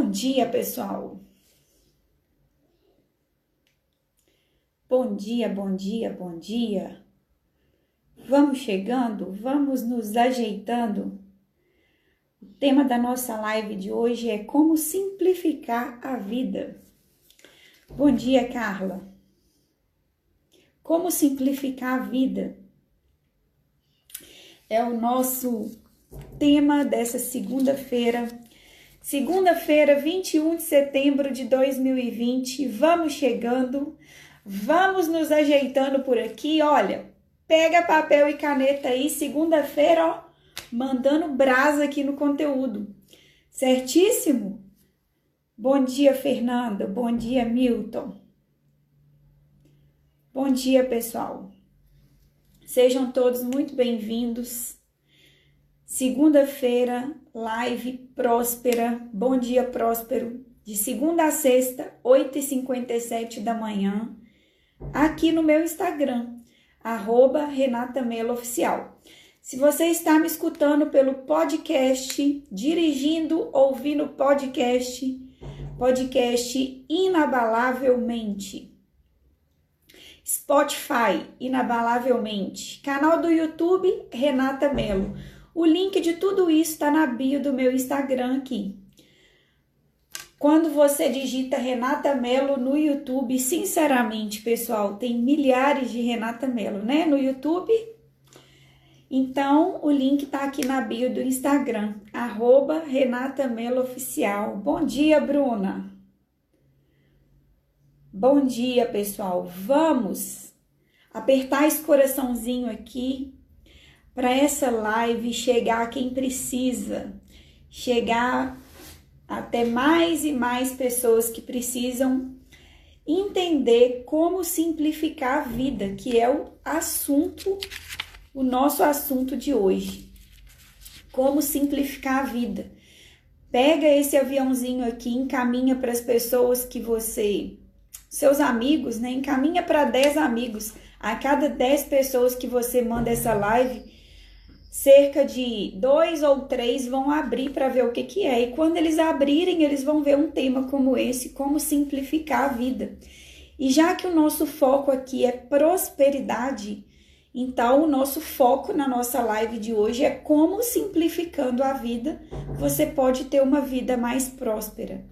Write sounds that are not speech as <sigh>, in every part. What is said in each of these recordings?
Bom dia, pessoal. Bom dia, bom dia, bom dia. Vamos chegando, vamos nos ajeitando. O tema da nossa live de hoje é como simplificar a vida. Bom dia, Carla. Como simplificar a vida? É o nosso tema dessa segunda-feira. Segunda-feira, 21 de setembro de 2020. Vamos chegando, vamos nos ajeitando por aqui. Olha, pega papel e caneta aí, segunda-feira, ó, mandando brasa aqui no conteúdo. Certíssimo? Bom dia, Fernanda. Bom dia, Milton. Bom dia, pessoal. Sejam todos muito bem-vindos. Segunda-feira, live próspera. Bom dia, próspero. De segunda a sexta, 8h57 da manhã, aqui no meu Instagram, arroba Renata Mello Oficial. Se você está me escutando pelo podcast, dirigindo, ouvindo podcast, podcast Inabalavelmente. Spotify, Inabalavelmente. Canal do YouTube, Renata Mello. O link de tudo isso está na bio do meu Instagram aqui. Quando você digita Renata Mello no YouTube, sinceramente, pessoal, tem milhares de Renata Mello, né? No YouTube. Então, o link tá aqui na bio do Instagram, arroba Renata Mello Oficial. Bom dia, Bruna. Bom dia, pessoal. Vamos apertar esse coraçãozinho aqui para essa live chegar a quem precisa, chegar até mais e mais pessoas que precisam entender como simplificar a vida, que é o assunto, o nosso assunto de hoje. Como simplificar a vida. Pega esse aviãozinho aqui, encaminha para as pessoas que você, seus amigos, né? Encaminha para 10 amigos. A cada 10 pessoas que você manda essa live, cerca de dois ou três vão abrir para ver o que, que é. E quando eles abrirem, eles vão ver um tema como esse, como simplificar a vida. E já que o nosso foco aqui é prosperidade, então o nosso foco na nossa live de hoje é como simplificando a vida você pode ter uma vida mais próspera.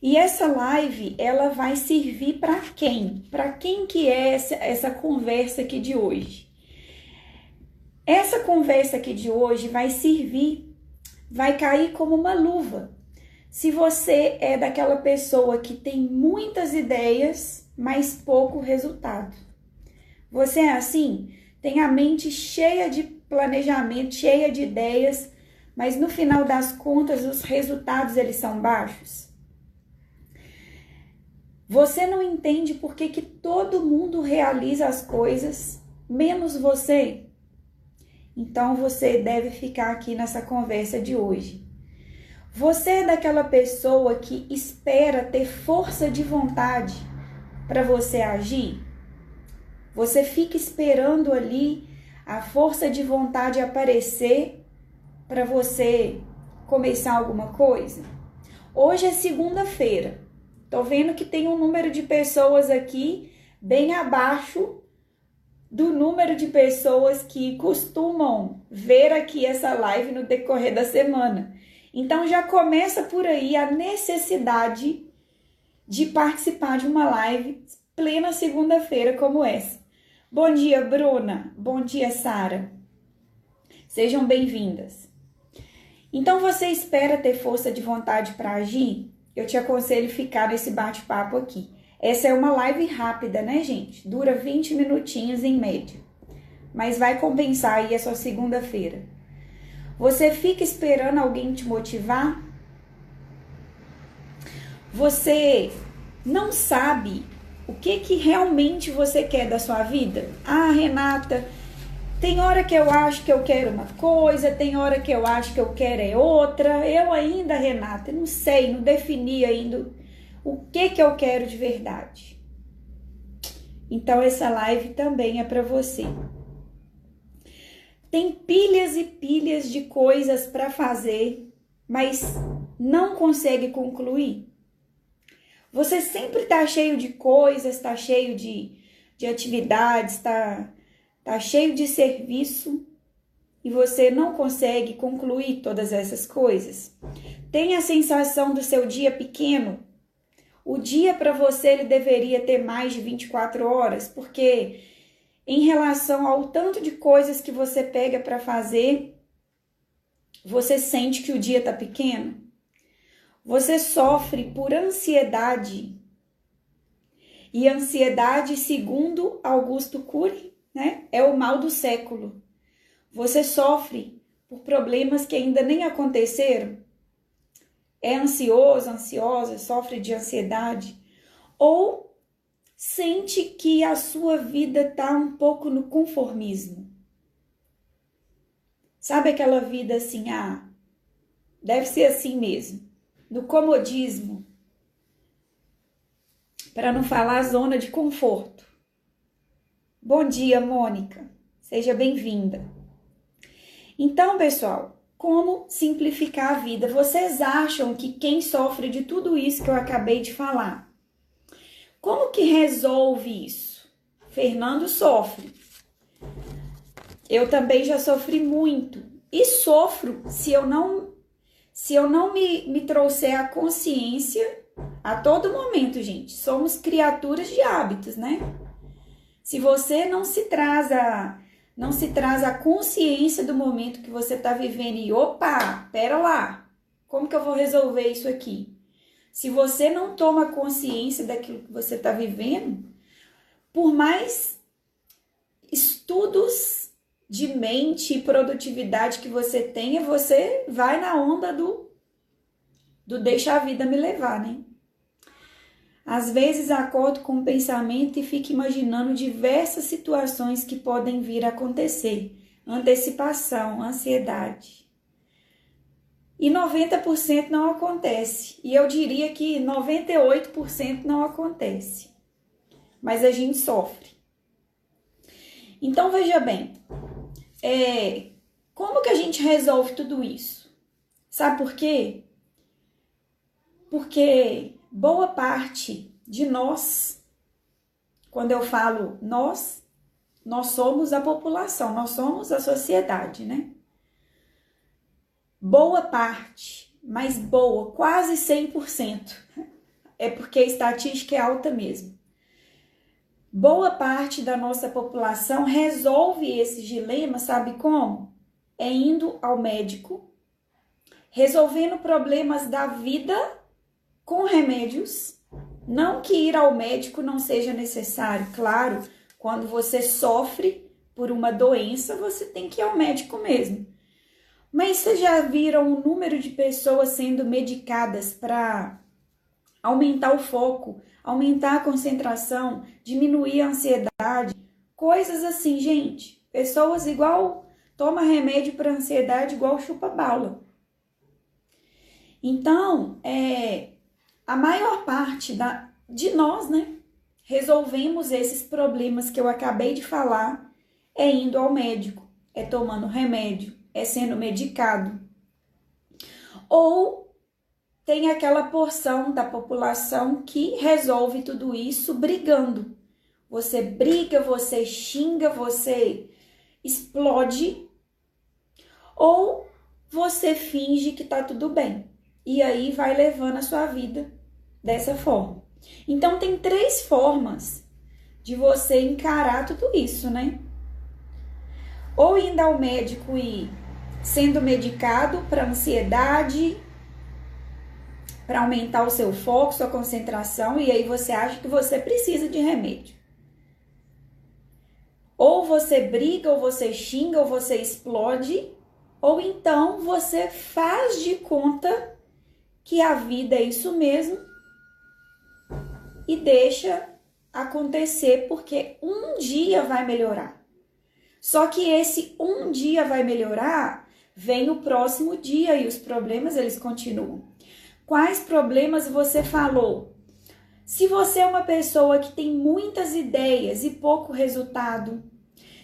E essa live, ela vai servir para quem? Para quem que é essa, essa conversa aqui de hoje? Essa conversa aqui de hoje vai servir, vai cair como uma luva. Se você é daquela pessoa que tem muitas ideias, mas pouco resultado. Você é assim? Tem a mente cheia de planejamento, cheia de ideias, mas no final das contas os resultados eles são baixos. Você não entende por que, que todo mundo realiza as coisas, menos você. Então você deve ficar aqui nessa conversa de hoje. Você é daquela pessoa que espera ter força de vontade para você agir? Você fica esperando ali a força de vontade aparecer para você começar alguma coisa? Hoje é segunda-feira. Tô vendo que tem um número de pessoas aqui bem abaixo do número de pessoas que costumam ver aqui essa live no decorrer da semana. Então já começa por aí a necessidade de participar de uma live plena segunda-feira como essa. Bom dia, Bruna. Bom dia, Sara. Sejam bem-vindas. Então você espera ter força de vontade para agir? Eu te aconselho ficar nesse bate-papo aqui. Essa é uma live rápida, né, gente? Dura 20 minutinhos em média. Mas vai compensar aí a sua segunda-feira. Você fica esperando alguém te motivar? Você não sabe o que que realmente você quer da sua vida? Ah, Renata, tem hora que eu acho que eu quero uma coisa, tem hora que eu acho que eu quero é outra. Eu ainda, Renata, não sei, não defini ainda o que que eu quero de verdade. Então essa live também é para você. Tem pilhas e pilhas de coisas para fazer, mas não consegue concluir? Você sempre está cheio de coisas, está cheio de, de atividades, está tá cheio de serviço e você não consegue concluir todas essas coisas? Tem a sensação do seu dia pequeno? O dia para você ele deveria ter mais de 24 horas, porque em relação ao tanto de coisas que você pega para fazer, você sente que o dia está pequeno? Você sofre por ansiedade. E ansiedade, segundo Augusto Cury, né, é o mal do século. Você sofre por problemas que ainda nem aconteceram? É ansioso, ansiosa, sofre de ansiedade? Ou sente que a sua vida está um pouco no conformismo? Sabe aquela vida assim, ah, deve ser assim mesmo no comodismo, para não falar zona de conforto. Bom dia, Mônica. Seja bem-vinda. Então, pessoal, como simplificar a vida? Vocês acham que quem sofre de tudo isso que eu acabei de falar, como que resolve isso? Fernando sofre. Eu também já sofri muito e sofro se eu não se eu não me, me trouxer a consciência a todo momento, gente, somos criaturas de hábitos, né? Se você não se traz a não se traz a consciência do momento que você está vivendo e opa, pera lá, como que eu vou resolver isso aqui? Se você não toma consciência daquilo que você está vivendo, por mais estudos de mente e produtividade que você tenha, você vai na onda do, do deixa a vida me levar, né? Às vezes acordo com o pensamento e fico imaginando diversas situações que podem vir a acontecer. Antecipação, ansiedade. E 90% não acontece. E eu diria que 98% não acontece. Mas a gente sofre. Então veja bem, é, como que a gente resolve tudo isso? Sabe por quê? Porque boa parte de nós, quando eu falo nós, nós somos a população, nós somos a sociedade, né? Boa parte, mas boa, quase 100%. <laughs> É porque a estatística é alta mesmo boa parte da nossa população resolve esses dilemas, sabe como? É indo ao médico, resolvendo problemas da vida com remédios. Não que ir ao médico não seja necessário, claro, quando você sofre por uma doença, você tem que ir ao médico mesmo. Mas vocês já viram o número de pessoas sendo medicadas para aumentar o foco, aumentar a concentração, diminuir a ansiedade, coisas assim, gente. Pessoas igual toma remédio para ansiedade igual chupa bala. Então, é, a maior parte da, de nós, né, resolvemos esses problemas que eu acabei de falar é indo ao médico, é tomando remédio, é sendo medicado. Ou tem aquela porção da população que resolve tudo isso brigando. Você briga, você xinga, você explode, ou você finge que tá tudo bem. E aí vai levando a sua vida dessa forma. Então tem três formas de você encarar tudo isso, né? Ou indo ao médico e sendo medicado para ansiedade, para aumentar o seu foco, sua concentração, e aí você acha que você precisa de remédio. Ou você briga, ou você xinga, ou você explode, ou então você faz de conta que a vida é isso mesmo e deixa acontecer porque um dia vai melhorar. Só que esse um dia vai melhorar, vem o próximo dia e os problemas eles continuam. Quais problemas você falou? Se você é uma pessoa que tem muitas ideias e pouco resultado,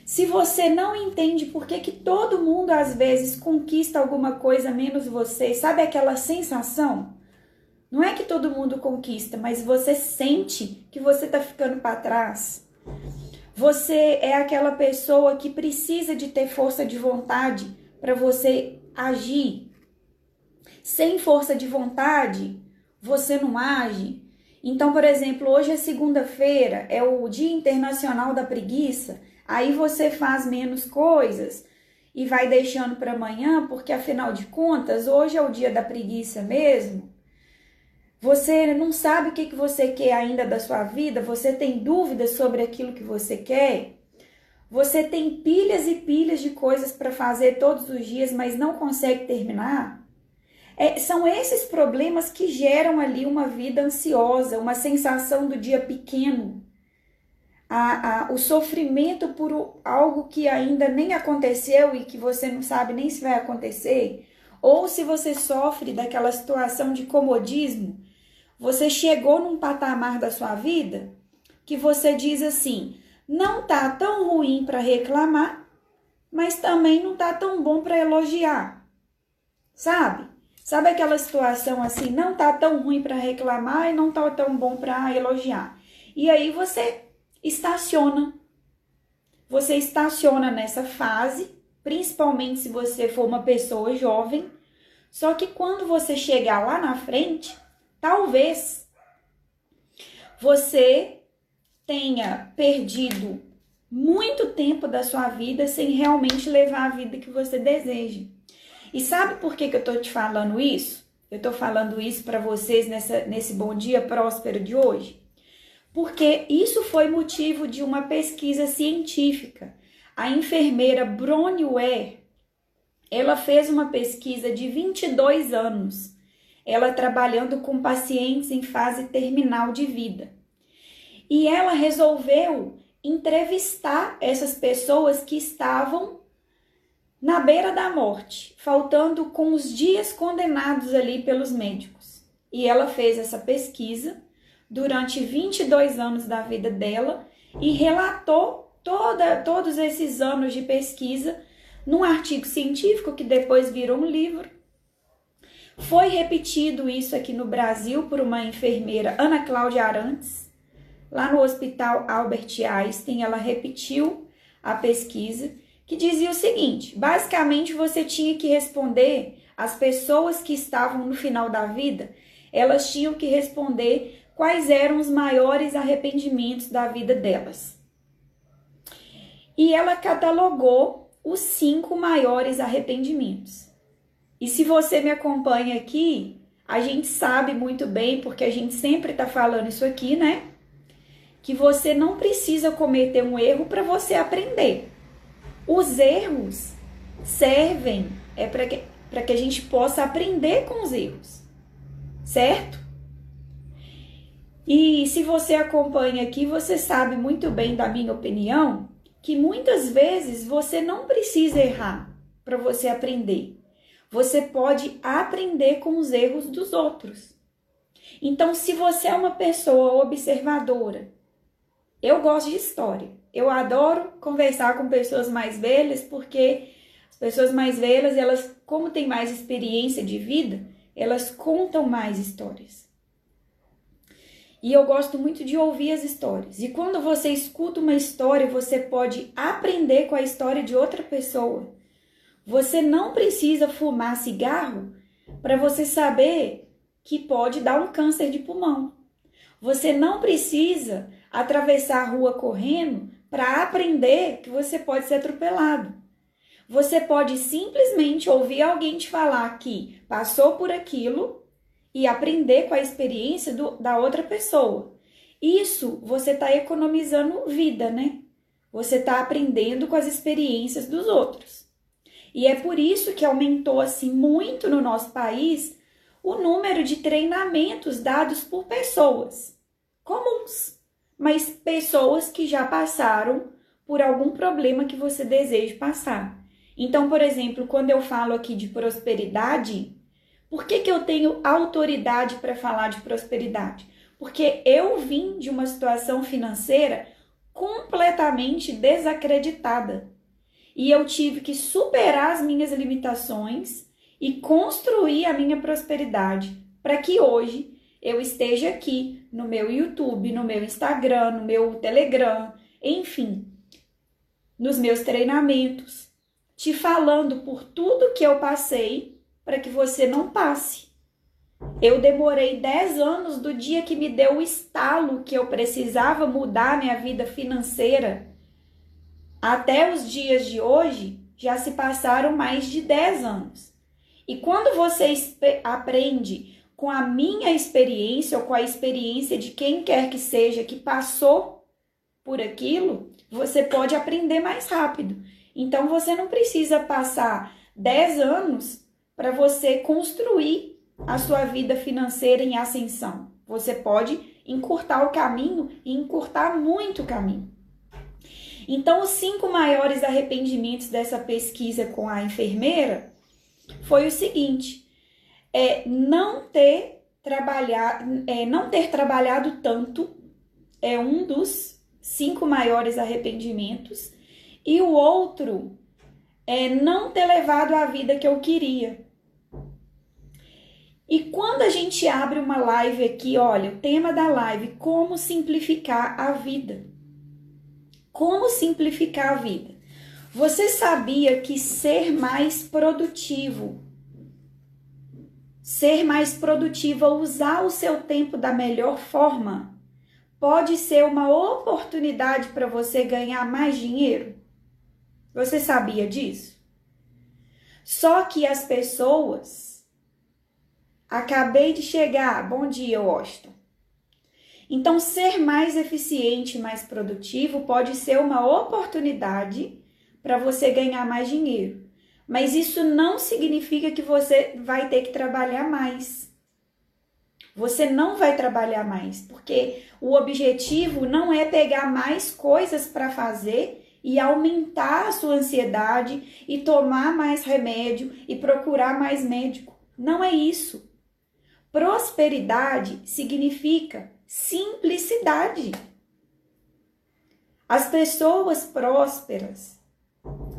Se você não entende por que, que todo mundo às vezes conquista alguma coisa menos você, sabe aquela sensação? Não é que todo mundo conquista, mas você sente que você está ficando para trás. Você é aquela pessoa que precisa de ter força de vontade para você agir. Sem força de vontade, você não age. Então, por exemplo, hoje é segunda-feira, é o Dia Internacional da Preguiça. Aí você faz menos coisas e vai deixando para amanhã, porque afinal de contas, hoje é o dia da preguiça mesmo. Você não sabe o que, que você quer ainda da sua vida, você tem dúvidas sobre aquilo que você quer. Você tem pilhas e pilhas de coisas para fazer todos os dias, mas não consegue terminar. É, são esses problemas que geram ali uma vida ansiosa, uma sensação do dia pequeno, a, a, o sofrimento por algo que ainda nem aconteceu e que você não sabe nem se vai acontecer, ou se você sofre daquela situação de comodismo, você chegou num patamar da sua vida que você diz assim: não tá tão ruim para reclamar, mas também não tá tão bom para elogiar. Sabe? Sabe aquela situação assim, não tá tão ruim para reclamar e não tá tão bom para elogiar. E aí você estaciona. Você estaciona nessa fase, principalmente se você for uma pessoa jovem. Só que quando você chegar lá na frente, talvez você tenha perdido muito tempo da sua vida sem realmente levar a vida que você deseja. E sabe por que, que eu tô te falando isso? Eu tô falando isso para vocês nessa, nesse bom dia próspero de hoje? Porque isso foi motivo de uma pesquisa científica. A enfermeira Bronnie Ware, ela fez uma pesquisa de 22 anos, ela trabalhando com pacientes em fase terminal de vida. E ela resolveu entrevistar essas pessoas que estavam na beira da morte, faltando com os dias condenados ali pelos médicos. E ela fez essa pesquisa durante 22 anos da vida dela e relatou toda, todos esses anos de pesquisa num artigo científico que depois virou um livro. Foi repetido isso aqui no Brasil por uma enfermeira, Ana Cláudia Arantes, lá no Hospital Albert Einstein. Ela repetiu a pesquisa que dizia o seguinte: basicamente você tinha que responder as pessoas que estavam no final da vida, elas tinham que responder quais eram os maiores arrependimentos da vida delas. E ela catalogou os cinco maiores arrependimentos. E se você me acompanha aqui, a gente sabe muito bem, porque a gente sempre está falando isso aqui, né? Que você não precisa cometer um erro para você aprender. Os erros servem é para que, que a gente possa aprender com os erros, certo? E se você acompanha aqui, você sabe muito bem da minha opinião que muitas vezes você não precisa errar para você aprender. Você pode aprender com os erros dos outros. Então, se você é uma pessoa observadora, eu gosto de história. Eu adoro conversar com pessoas mais velhas porque as pessoas mais velhas, elas, como têm mais experiência de vida, elas contam mais histórias. E eu gosto muito de ouvir as histórias. E quando você escuta uma história, você pode aprender com a história de outra pessoa. Você não precisa fumar cigarro para você saber que pode dar um câncer de pulmão. Você não precisa atravessar a rua correndo para aprender que você pode ser atropelado. Você pode simplesmente ouvir alguém te falar que passou por aquilo e aprender com a experiência do, da outra pessoa. Isso você está economizando vida, né? Você está aprendendo com as experiências dos outros. E é por isso que aumentou assim muito no nosso país o número de treinamentos dados por pessoas comuns mas pessoas que já passaram por algum problema que você deseja passar. Então, por exemplo, quando eu falo aqui de prosperidade, por que, que eu tenho autoridade para falar de prosperidade? Porque eu vim de uma situação financeira completamente desacreditada. E eu tive que superar as minhas limitações e construir a minha prosperidade para que hoje eu esteja aqui no meu YouTube, no meu Instagram, no meu Telegram, enfim, nos meus treinamentos, te falando por tudo que eu passei para que você não passe. Eu demorei 10 anos do dia que me deu o estalo que eu precisava mudar minha vida financeira até os dias de hoje, já se passaram mais de 10 anos. E quando você aprende com a minha experiência ou com a experiência de quem quer que seja que passou por aquilo, você pode aprender mais rápido. Então você não precisa passar 10 anos para você construir a sua vida financeira em ascensão. Você pode encurtar o caminho e encurtar muito o caminho. Então, os cinco maiores arrependimentos dessa pesquisa com a enfermeira foi o seguinte: é não ter trabalhado, é, não ter trabalhado tanto é um dos cinco maiores arrependimentos, e o outro é não ter levado a vida que eu queria. E quando a gente abre uma live aqui, olha, o tema da live, como simplificar a vida. Como simplificar a vida? Você sabia que ser mais produtivo, ser mais produtiva, usar o seu tempo da melhor forma, pode ser uma oportunidade para você ganhar mais dinheiro? Você sabia disso? Só que as pessoas. Acabei de chegar. Bom dia, Washington. Então, ser mais eficiente, mais produtivo pode ser uma oportunidade para você ganhar mais dinheiro. Mas isso não significa que você vai ter que trabalhar mais. Você não vai trabalhar mais, porque o objetivo não é pegar mais coisas para fazer e aumentar a sua ansiedade e tomar mais remédio e procurar mais médico. Não é isso. Prosperidade significa simplicidade. As pessoas prósperas,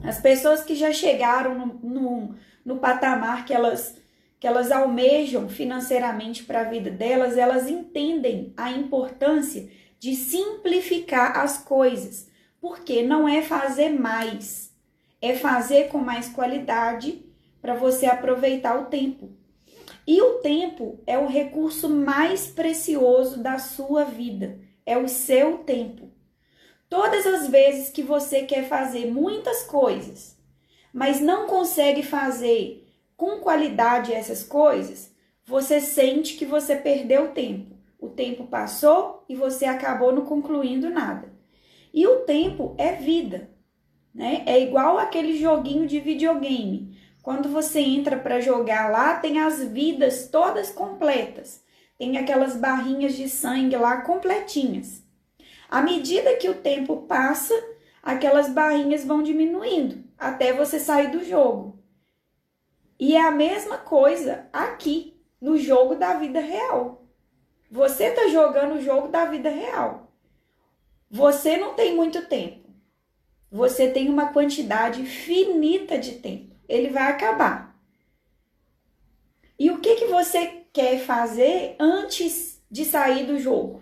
as pessoas que já chegaram no, no, no patamar que elas, que elas almejam financeiramente para a vida delas, elas entendem a importância de simplificar as coisas, porque não é fazer mais, é fazer com mais qualidade para você aproveitar o tempo. E o tempo é o recurso mais precioso da sua vida, é o seu tempo. Todas as vezes que você quer fazer muitas coisas, mas não consegue fazer com qualidade essas coisas, você sente que você perdeu tempo. O tempo passou e você acabou não concluindo nada. E o tempo é vida, né? É igual aquele joguinho de videogame. Quando você entra para jogar lá, tem as vidas todas completas. Tem aquelas barrinhas de sangue lá completinhas. À medida que o tempo passa, aquelas barrinhas vão diminuindo até você sair do jogo. E é a mesma coisa aqui no jogo da vida real. Você está jogando o jogo da vida real. Você não tem muito tempo. Você tem uma quantidade finita de tempo ele vai acabar. E o que, que você quer fazer antes de sair do jogo?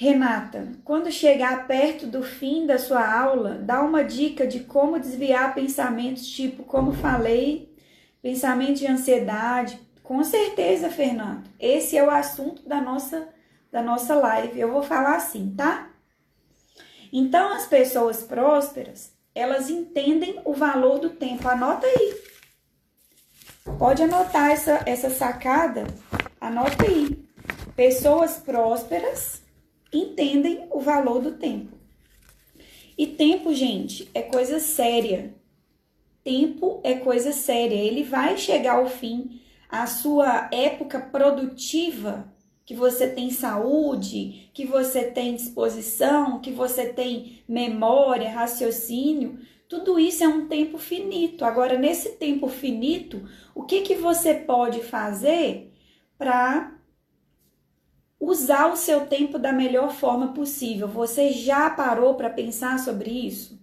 Renata, quando chegar perto do fim da sua aula, dá uma dica de como desviar pensamentos tipo, como falei, pensamento de ansiedade. Com certeza, Fernando. Esse é o assunto da nossa da nossa live. Eu vou falar assim, tá? Então, as pessoas prósperas, elas entendem o valor do tempo. Anota aí. Pode anotar essa, essa sacada. Anota aí. Pessoas prósperas entendem o valor do tempo. E tempo, gente, é coisa séria. Tempo é coisa séria. Ele vai chegar ao fim. A sua época produtiva que você tem saúde, que você tem disposição, que você tem memória, raciocínio, tudo isso é um tempo finito. Agora, nesse tempo finito, o que, que você pode fazer para usar o seu tempo da melhor forma possível. Você já parou para pensar sobre isso?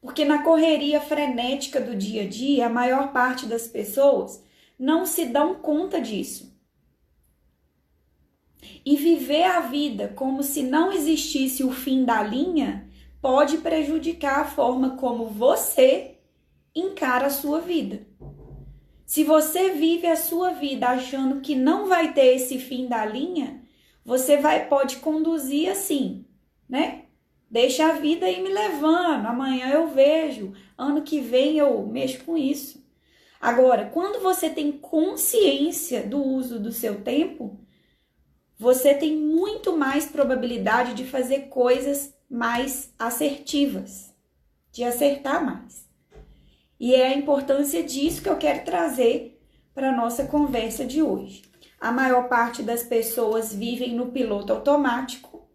Porque na correria frenética do dia a dia, a maior parte das pessoas não se dão conta disso. E viver a vida como se não existisse o fim da linha pode prejudicar a forma como você encara a sua vida. Se você vive a sua vida achando que não vai ter esse fim da linha, você vai pode conduzir assim, né? Deixa a vida ir me levando, amanhã eu vejo, ano que vem eu mexo com isso. Agora, quando você tem consciência do uso do seu tempo, você tem muito mais probabilidade de fazer coisas mais assertivas, de acertar mais. E é a importância disso que eu quero trazer para a nossa conversa de hoje. A maior parte das pessoas vivem no piloto automático.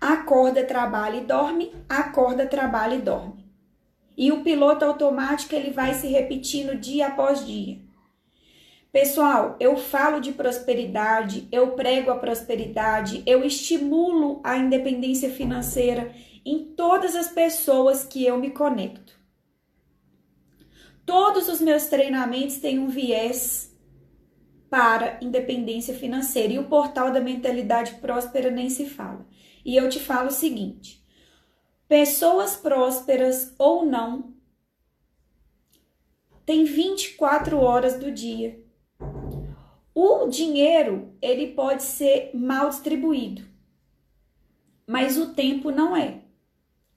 Acorda, trabalha e dorme, acorda, trabalha e dorme. E o piloto automático ele vai se repetindo dia após dia. Pessoal, eu falo de prosperidade, eu prego a prosperidade, eu estimulo a independência financeira em todas as pessoas que eu me conecto. Todos os meus treinamentos têm um viés para independência financeira e o portal da mentalidade próspera nem se fala. E eu te falo o seguinte: pessoas prósperas ou não têm 24 horas do dia o dinheiro, ele pode ser mal distribuído, mas o tempo não é.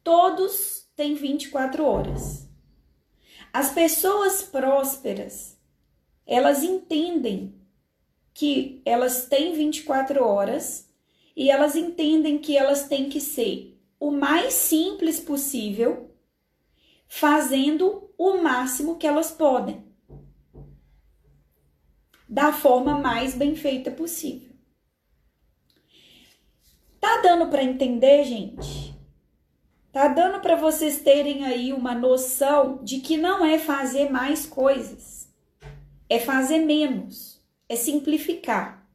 Todos têm 24 horas. As pessoas prósperas, elas entendem que elas têm 24 horas e elas entendem que elas têm que ser o mais simples possível, fazendo o máximo que elas podem da forma mais bem feita possível. Tá dando para entender, gente? Tá dando para vocês terem aí uma noção de que não é fazer mais coisas, é fazer menos, é simplificar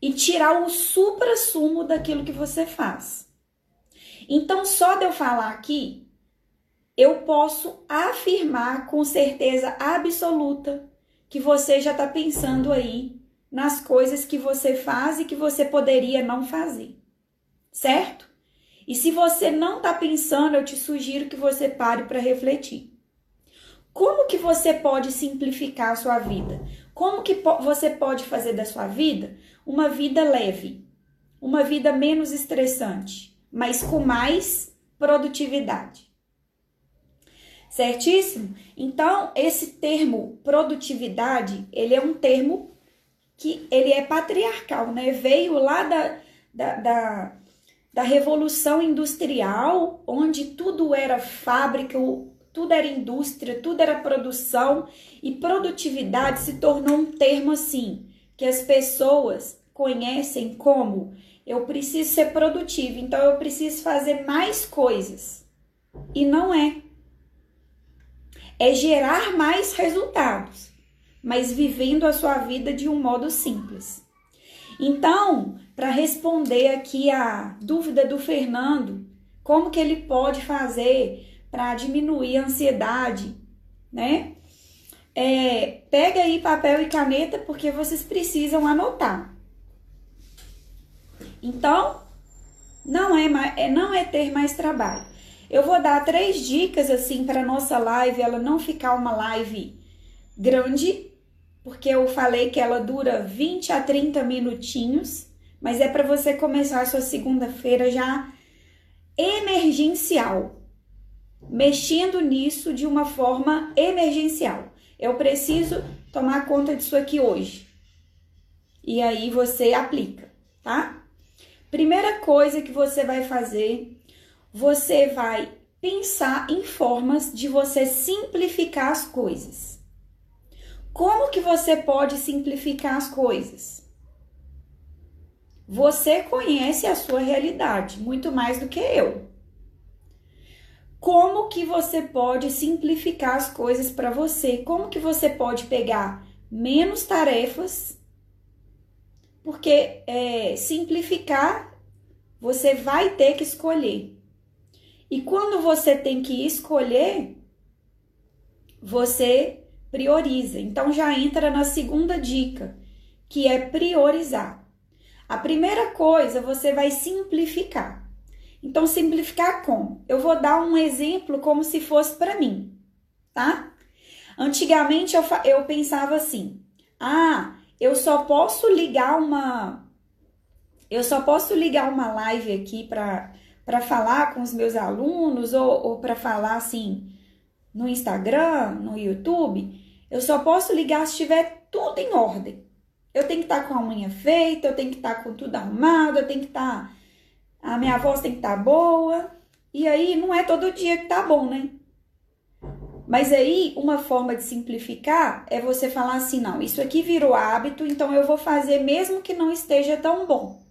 e tirar o supra-sumo daquilo que você faz. Então, só de eu falar aqui, eu posso afirmar com certeza absoluta que você já está pensando aí nas coisas que você faz e que você poderia não fazer, certo? E se você não está pensando, eu te sugiro que você pare para refletir. Como que você pode simplificar a sua vida? Como que po você pode fazer da sua vida uma vida leve, uma vida menos estressante, mas com mais produtividade? Certíssimo? Então, esse termo produtividade, ele é um termo que ele é patriarcal, né? Veio lá da, da, da, da Revolução Industrial, onde tudo era fábrica, tudo era indústria, tudo era produção, e produtividade se tornou um termo assim, que as pessoas conhecem como eu preciso ser produtivo, então eu preciso fazer mais coisas. E não é é gerar mais resultados, mas vivendo a sua vida de um modo simples. Então, para responder aqui a dúvida do Fernando, como que ele pode fazer para diminuir a ansiedade, né? É, pega aí papel e caneta porque vocês precisam anotar. Então, não é, é, não é ter mais trabalho. Eu vou dar três dicas assim para nossa live, ela não ficar uma live grande, porque eu falei que ela dura 20 a 30 minutinhos, mas é para você começar a sua segunda-feira já emergencial, mexendo nisso de uma forma emergencial. Eu preciso tomar conta disso aqui hoje. E aí você aplica, tá? Primeira coisa que você vai fazer você vai pensar em formas de você simplificar as coisas. Como que você pode simplificar as coisas? Você conhece a sua realidade muito mais do que eu. Como que você pode simplificar as coisas para você? Como que você pode pegar menos tarefas porque é, simplificar você vai ter que escolher. E quando você tem que escolher, você prioriza. Então já entra na segunda dica, que é priorizar. A primeira coisa, você vai simplificar. Então simplificar como? Eu vou dar um exemplo como se fosse para mim, tá? Antigamente eu, eu pensava assim: "Ah, eu só posso ligar uma eu só posso ligar uma live aqui para para falar com os meus alunos ou, ou para falar assim no Instagram, no YouTube, eu só posso ligar se estiver tudo em ordem. Eu tenho que estar tá com a unha feita, eu tenho que estar tá com tudo arrumado, eu tenho que estar. Tá, a minha voz tem que estar boa. E aí não é todo dia que tá bom, né? Mas aí, uma forma de simplificar é você falar assim: não, isso aqui virou hábito, então eu vou fazer mesmo que não esteja tão bom.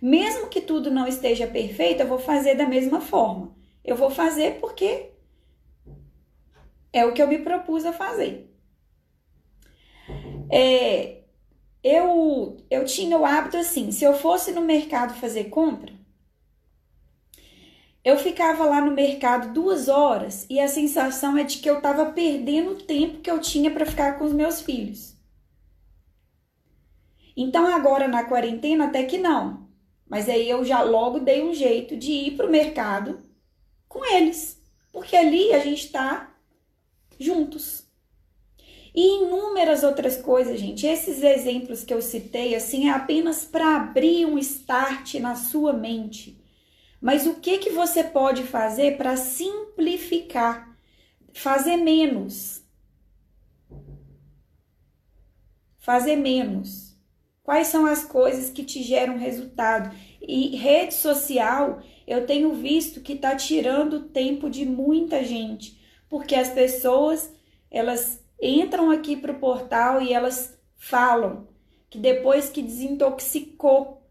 Mesmo que tudo não esteja perfeito, eu vou fazer da mesma forma. Eu vou fazer porque é o que eu me propus a fazer. É, eu, eu tinha o hábito assim: se eu fosse no mercado fazer compra, eu ficava lá no mercado duas horas e a sensação é de que eu estava perdendo o tempo que eu tinha para ficar com os meus filhos. Então agora na quarentena até que não. Mas aí eu já logo dei um jeito de ir para o mercado com eles, porque ali a gente está juntos. E inúmeras outras coisas, gente. Esses exemplos que eu citei, assim, é apenas para abrir um start na sua mente. Mas o que que você pode fazer para simplificar? Fazer menos. Fazer menos. Quais são as coisas que te geram resultado? E rede social, eu tenho visto que está tirando tempo de muita gente, porque as pessoas elas entram aqui para o portal e elas falam que depois que desintoxicou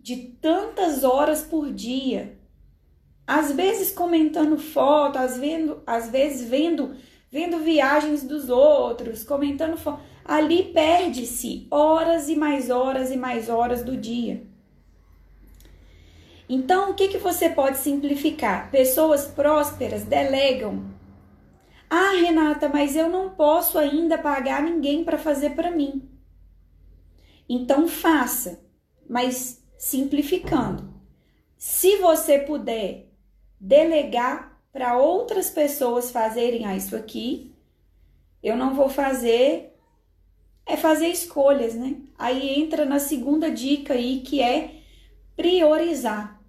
de tantas horas por dia, às vezes comentando foto, às, às vezes vendo vendo viagens dos outros, comentando foto ali perde-se horas e mais horas e mais horas do dia. Então, o que, que você pode simplificar? Pessoas prósperas delegam. Ah, Renata, mas eu não posso ainda pagar ninguém para fazer para mim. Então, faça, mas simplificando. Se você puder delegar para outras pessoas fazerem ah, isso aqui, eu não vou fazer é fazer escolhas, né? Aí entra na segunda dica aí que é priorizar.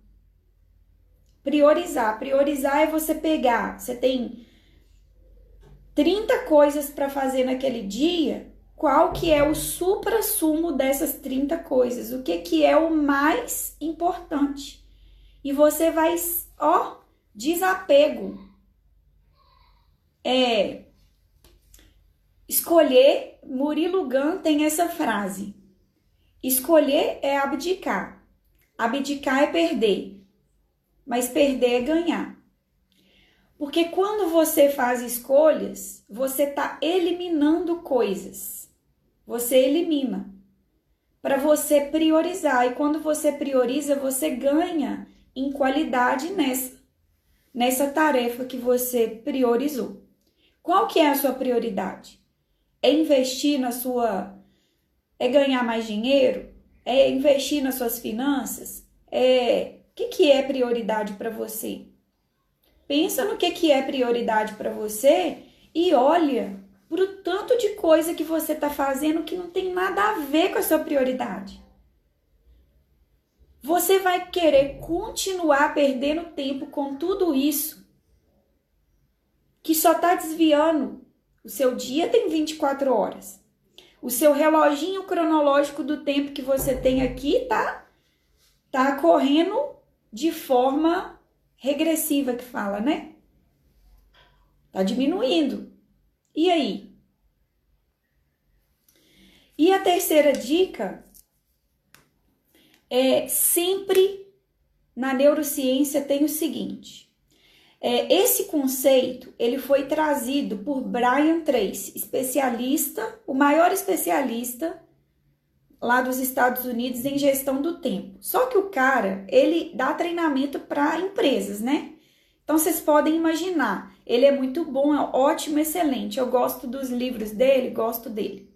Priorizar, priorizar é você pegar, você tem 30 coisas para fazer naquele dia, qual que é o supra-sumo dessas 30 coisas? O que que é o mais importante? E você vai, ó, desapego. É Escolher, Murilo Gun tem essa frase: escolher é abdicar, abdicar é perder, mas perder é ganhar. Porque quando você faz escolhas, você está eliminando coisas. Você elimina para você priorizar. E quando você prioriza, você ganha em qualidade nessa nessa tarefa que você priorizou. Qual que é a sua prioridade? É investir na sua. É ganhar mais dinheiro? É investir nas suas finanças? É. O que, que é prioridade para você? Pensa no que, que é prioridade para você e olha para o tanto de coisa que você está fazendo que não tem nada a ver com a sua prioridade. Você vai querer continuar perdendo tempo com tudo isso que só está desviando o seu dia tem 24 horas. O seu reloginho cronológico do tempo que você tem aqui tá tá correndo de forma regressiva que fala, né? Tá diminuindo. E aí? E a terceira dica é sempre na neurociência tem o seguinte: é, esse conceito ele foi trazido por Brian Tracy, especialista, o maior especialista lá dos Estados Unidos em gestão do tempo. Só que o cara, ele dá treinamento para empresas, né? Então vocês podem imaginar, ele é muito bom, é ótimo, excelente. Eu gosto dos livros dele, gosto dele.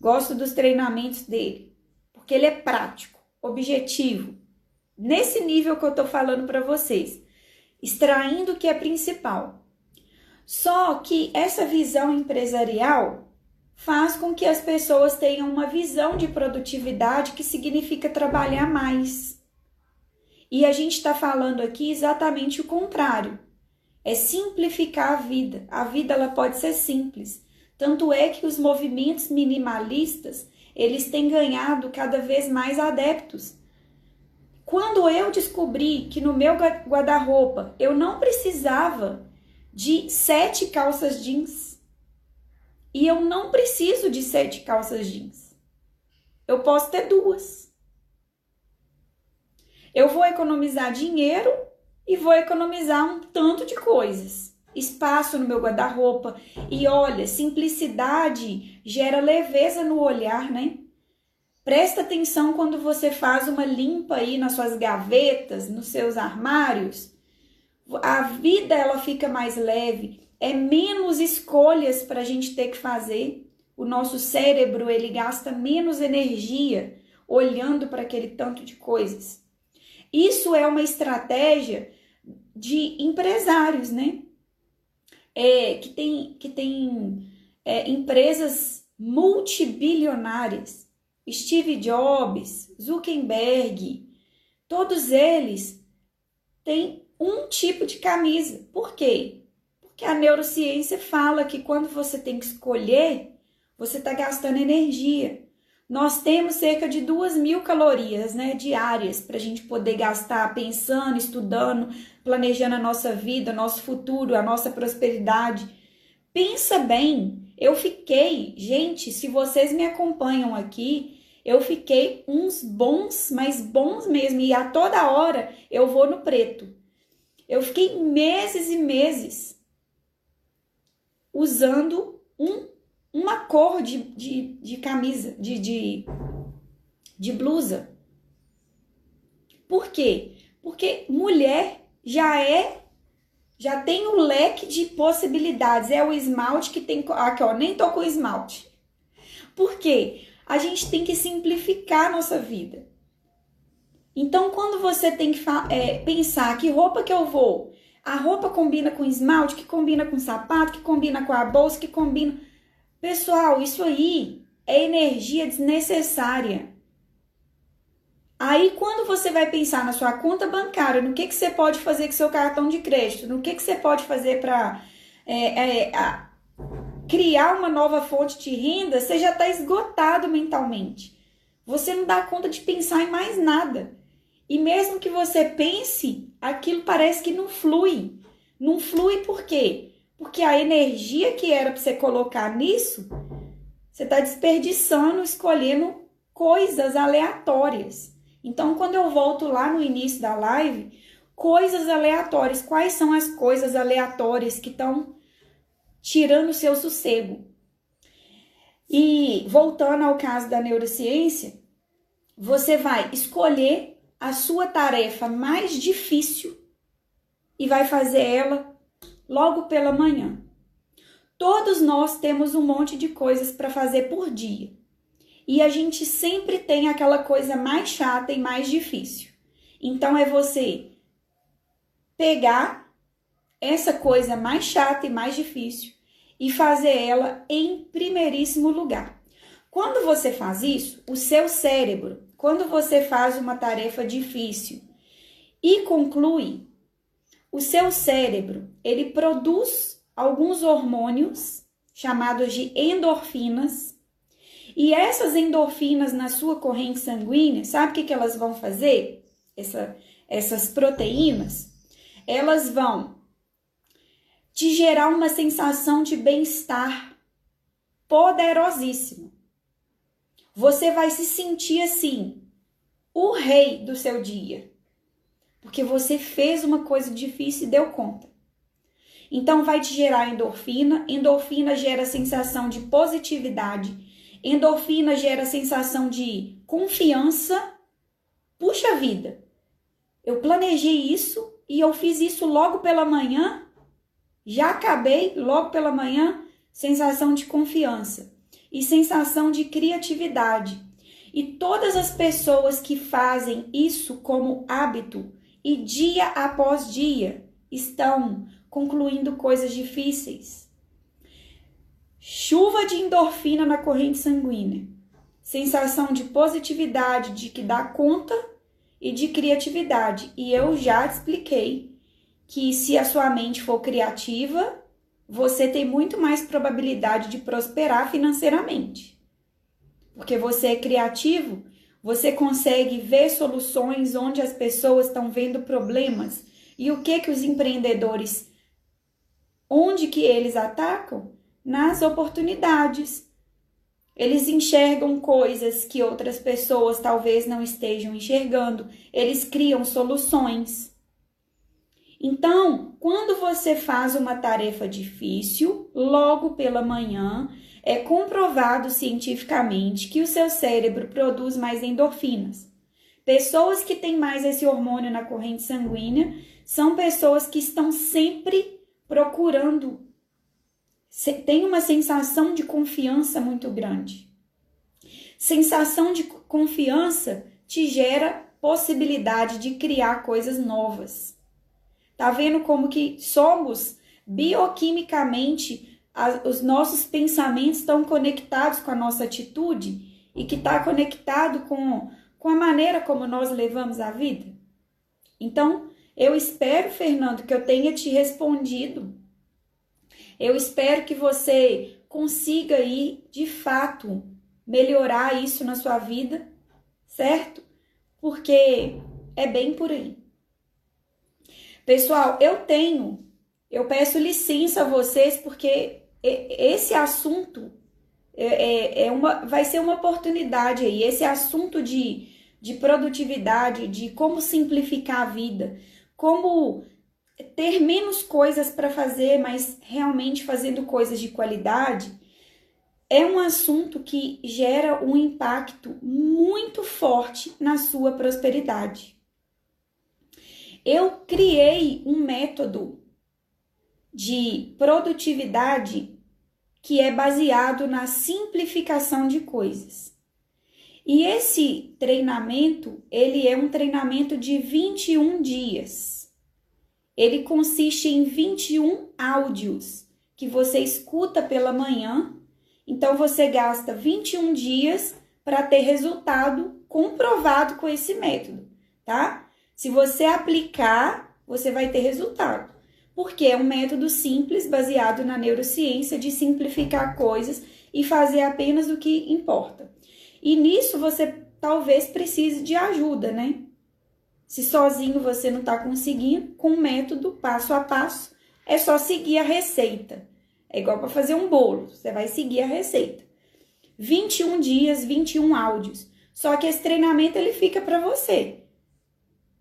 Gosto dos treinamentos dele, porque ele é prático, objetivo. Nesse nível que eu tô falando para vocês, extraindo o que é principal. Só que essa visão empresarial faz com que as pessoas tenham uma visão de produtividade que significa trabalhar mais. E a gente está falando aqui exatamente o contrário. É simplificar a vida. A vida ela pode ser simples. Tanto é que os movimentos minimalistas eles têm ganhado cada vez mais adeptos. Quando eu descobri que no meu guarda-roupa eu não precisava de sete calças jeans e eu não preciso de sete calças jeans, eu posso ter duas. Eu vou economizar dinheiro e vou economizar um tanto de coisas. Espaço no meu guarda-roupa. E olha, simplicidade gera leveza no olhar, né? Presta atenção quando você faz uma limpa aí nas suas gavetas, nos seus armários. A vida ela fica mais leve, é menos escolhas para a gente ter que fazer. O nosso cérebro ele gasta menos energia olhando para aquele tanto de coisas. Isso é uma estratégia de empresários, né? É, que tem, que tem é, empresas multibilionárias. Steve Jobs, Zuckerberg, todos eles têm um tipo de camisa. Por quê? Porque a neurociência fala que quando você tem que escolher, você está gastando energia nós temos cerca de duas mil calorias né, diárias para a gente poder gastar pensando, estudando, planejando a nossa vida, nosso futuro, a nossa prosperidade. Pensa bem, eu fiquei, gente, se vocês me acompanham aqui, eu fiquei uns bons, mas bons mesmo, e a toda hora eu vou no preto. Eu fiquei meses e meses usando um uma cor de, de, de camisa, de, de, de blusa. Por quê? Porque mulher já é, já tem um leque de possibilidades. É o esmalte que tem. Aqui, ó, nem tô com esmalte. Por quê? A gente tem que simplificar a nossa vida. Então, quando você tem que é, pensar que roupa que eu vou, a roupa combina com esmalte, que combina com sapato, que combina com a bolsa, que combina. Pessoal, isso aí é energia desnecessária. Aí, quando você vai pensar na sua conta bancária, no que, que você pode fazer com seu cartão de crédito, no que, que você pode fazer para é, é, criar uma nova fonte de renda, você já está esgotado mentalmente. Você não dá conta de pensar em mais nada. E mesmo que você pense, aquilo parece que não flui. Não flui por quê? Porque a energia que era para você colocar nisso, você está desperdiçando, escolhendo coisas aleatórias. Então, quando eu volto lá no início da live, coisas aleatórias. Quais são as coisas aleatórias que estão tirando o seu sossego? E voltando ao caso da neurociência, você vai escolher a sua tarefa mais difícil e vai fazer ela logo pela manhã. Todos nós temos um monte de coisas para fazer por dia. E a gente sempre tem aquela coisa mais chata e mais difícil. Então é você pegar essa coisa mais chata e mais difícil e fazer ela em primeiríssimo lugar. Quando você faz isso, o seu cérebro, quando você faz uma tarefa difícil e conclui, o seu cérebro, ele produz alguns hormônios chamados de endorfinas. E essas endorfinas na sua corrente sanguínea, sabe o que, que elas vão fazer? Essa, essas proteínas, elas vão te gerar uma sensação de bem-estar poderosíssima. Você vai se sentir assim, o rei do seu dia porque você fez uma coisa difícil e deu conta. Então vai te gerar endorfina, endorfina gera sensação de positividade. Endorfina gera sensação de confiança. Puxa vida, eu planejei isso e eu fiz isso logo pela manhã. Já acabei logo pela manhã. Sensação de confiança e sensação de criatividade. E todas as pessoas que fazem isso como hábito e dia após dia estão concluindo coisas difíceis. Chuva de endorfina na corrente sanguínea. Sensação de positividade, de que dá conta e de criatividade. E eu já expliquei que se a sua mente for criativa, você tem muito mais probabilidade de prosperar financeiramente. Porque você é criativo, você consegue ver soluções onde as pessoas estão vendo problemas. E o que que os empreendedores onde que eles atacam? Nas oportunidades. Eles enxergam coisas que outras pessoas talvez não estejam enxergando. Eles criam soluções. Então, quando você faz uma tarefa difícil, logo pela manhã, é comprovado cientificamente que o seu cérebro produz mais endorfinas. Pessoas que têm mais esse hormônio na corrente sanguínea são pessoas que estão sempre procurando, tem uma sensação de confiança muito grande. Sensação de confiança te gera possibilidade de criar coisas novas. Tá vendo como que somos bioquimicamente, os nossos pensamentos estão conectados com a nossa atitude e que está conectado com, com a maneira como nós levamos a vida? Então, eu espero, Fernando, que eu tenha te respondido. Eu espero que você consiga aí, de fato, melhorar isso na sua vida, certo? Porque é bem por aí. Pessoal, eu tenho, eu peço licença a vocês porque esse assunto é, é, é uma, vai ser uma oportunidade aí. Esse assunto de, de produtividade, de como simplificar a vida, como ter menos coisas para fazer, mas realmente fazendo coisas de qualidade, é um assunto que gera um impacto muito forte na sua prosperidade eu criei um método de produtividade que é baseado na simplificação de coisas. E esse treinamento, ele é um treinamento de 21 dias. Ele consiste em 21 áudios que você escuta pela manhã. Então você gasta 21 dias para ter resultado comprovado com esse método, tá? Se você aplicar, você vai ter resultado. Porque é um método simples, baseado na neurociência, de simplificar coisas e fazer apenas o que importa. E nisso você talvez precise de ajuda, né? Se sozinho você não está conseguindo, com o método passo a passo, é só seguir a receita. É igual para fazer um bolo, você vai seguir a receita. 21 dias, 21 áudios. Só que esse treinamento ele fica para você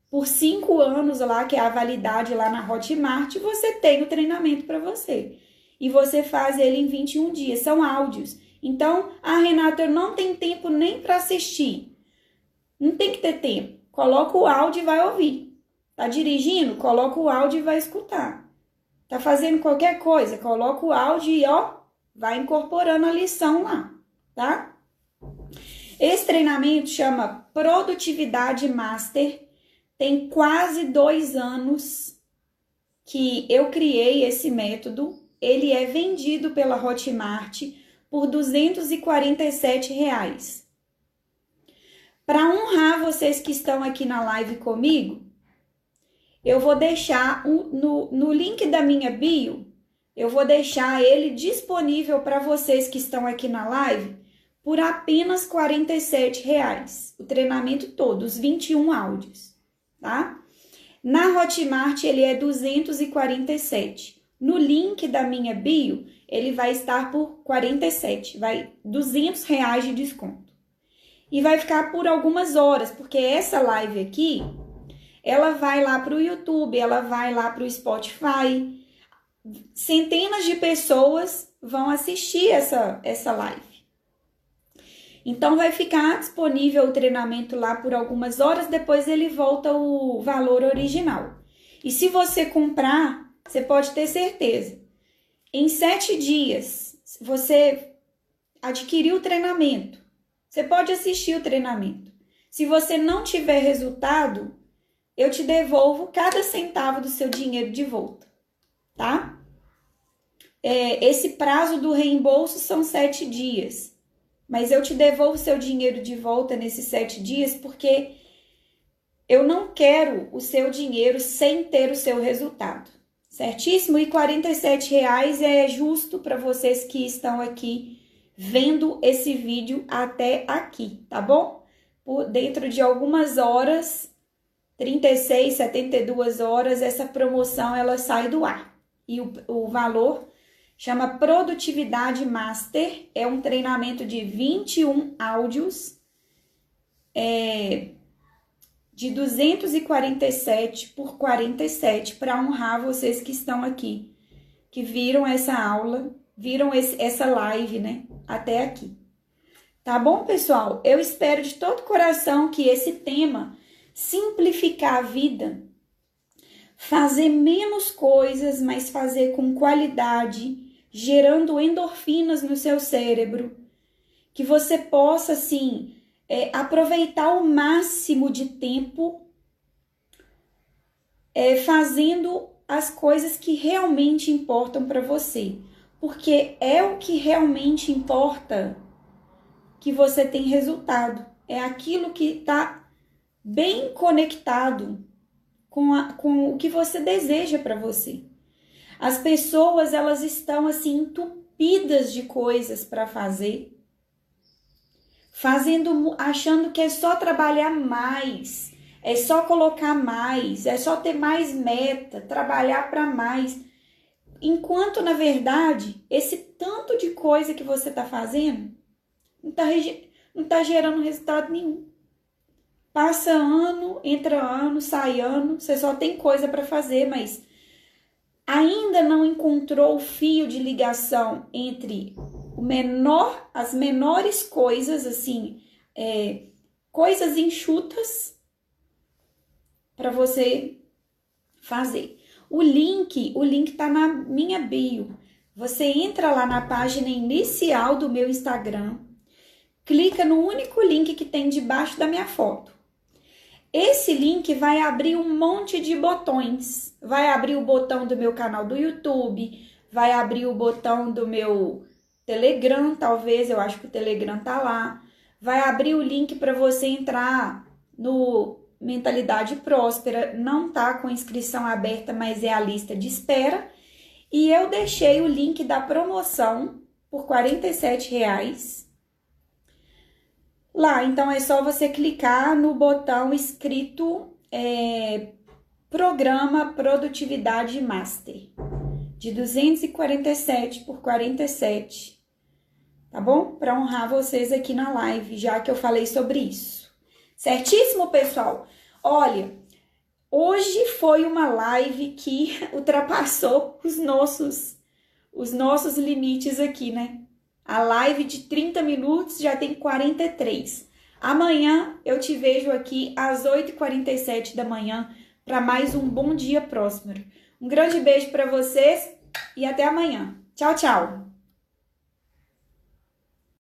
por cinco anos lá, que é a validade lá na Hotmart, você tem o treinamento para você. E você faz ele em 21 dias, são áudios. Então, a Renata, eu não tem tempo nem para assistir. Não tem que ter tempo. Coloca o áudio e vai ouvir. Tá dirigindo? Coloca o áudio e vai escutar. Tá fazendo qualquer coisa? Coloca o áudio e ó, vai incorporando a lição lá, tá? Esse treinamento chama Produtividade Master tem quase dois anos que eu criei esse método. Ele é vendido pela Hotmart por 247 reais. Para honrar vocês que estão aqui na live comigo, eu vou deixar um, no, no link da minha bio, eu vou deixar ele disponível para vocês que estão aqui na live por apenas 47 reais. O treinamento todo, os 21 áudios tá? Na Hotmart ele é 247. No link da minha bio, ele vai estar por 47, vai 200 reais de desconto. E vai ficar por algumas horas, porque essa live aqui, ela vai lá para o YouTube, ela vai lá para o Spotify. Centenas de pessoas vão assistir essa, essa live, Então vai ficar disponível o treinamento lá por algumas horas, depois ele volta o valor original. E se você comprar, você pode ter certeza. Em sete dias, você adquiriu o treinamento. Você pode assistir o treinamento. Se você não tiver resultado, eu te devolvo cada centavo do seu dinheiro de volta, tá? É, esse prazo do reembolso são sete dias, mas eu te devolvo seu dinheiro de volta nesses sete dias porque eu não quero o seu dinheiro sem ter o seu resultado, certíssimo? E R$ reais é justo para vocês que estão aqui vendo esse vídeo até aqui, tá bom? Por dentro de algumas horas 36, 72 horas, essa promoção ela sai do ar. E o, o valor chama Produtividade Master, é um treinamento de 21 áudios, é, de 247 por 47, para honrar vocês que estão aqui, que viram essa aula, viram esse, essa live, né, até aqui. Tá bom, pessoal? Eu espero de todo coração que esse tema simplificar a vida, fazer menos coisas, mas fazer com qualidade, gerando endorfinas no seu cérebro, que você possa, assim, é, aproveitar o máximo de tempo é, fazendo as coisas que realmente importam para você, porque é o que realmente importa que você tem resultado, é aquilo que está bem conectado com, a, com o que você deseja para você. As pessoas elas estão assim entupidas de coisas para fazer, fazendo, achando que é só trabalhar mais, é só colocar mais, é só ter mais meta, trabalhar para mais. Enquanto na verdade esse tanto de coisa que você está fazendo não está tá gerando resultado nenhum. Passa ano, entra ano, sai ano, você só tem coisa para fazer, mas ainda não encontrou o fio de ligação entre o menor, as menores coisas, assim, é, coisas enxutas para você fazer. O link, o link tá na minha bio. Você entra lá na página inicial do meu Instagram, clica no único link que tem debaixo da minha foto. Esse link vai abrir um monte de botões. Vai abrir o botão do meu canal do YouTube, vai abrir o botão do meu Telegram, talvez, eu acho que o Telegram tá lá. Vai abrir o link para você entrar no Mentalidade Próspera. Não tá com inscrição aberta, mas é a lista de espera. E eu deixei o link da promoção por R$ reais lá. Então é só você clicar no botão escrito é, Programa Produtividade Master de 247 por 47, tá bom? Para honrar vocês aqui na live, já que eu falei sobre isso. Certíssimo, pessoal? Olha, hoje foi uma live que <laughs> ultrapassou os nossos os nossos limites aqui, né? A live de 30 minutos já tem 43. Amanhã eu te vejo aqui às 8h47 da manhã para mais um bom dia próspero. Um grande beijo para vocês e até amanhã. Tchau, tchau!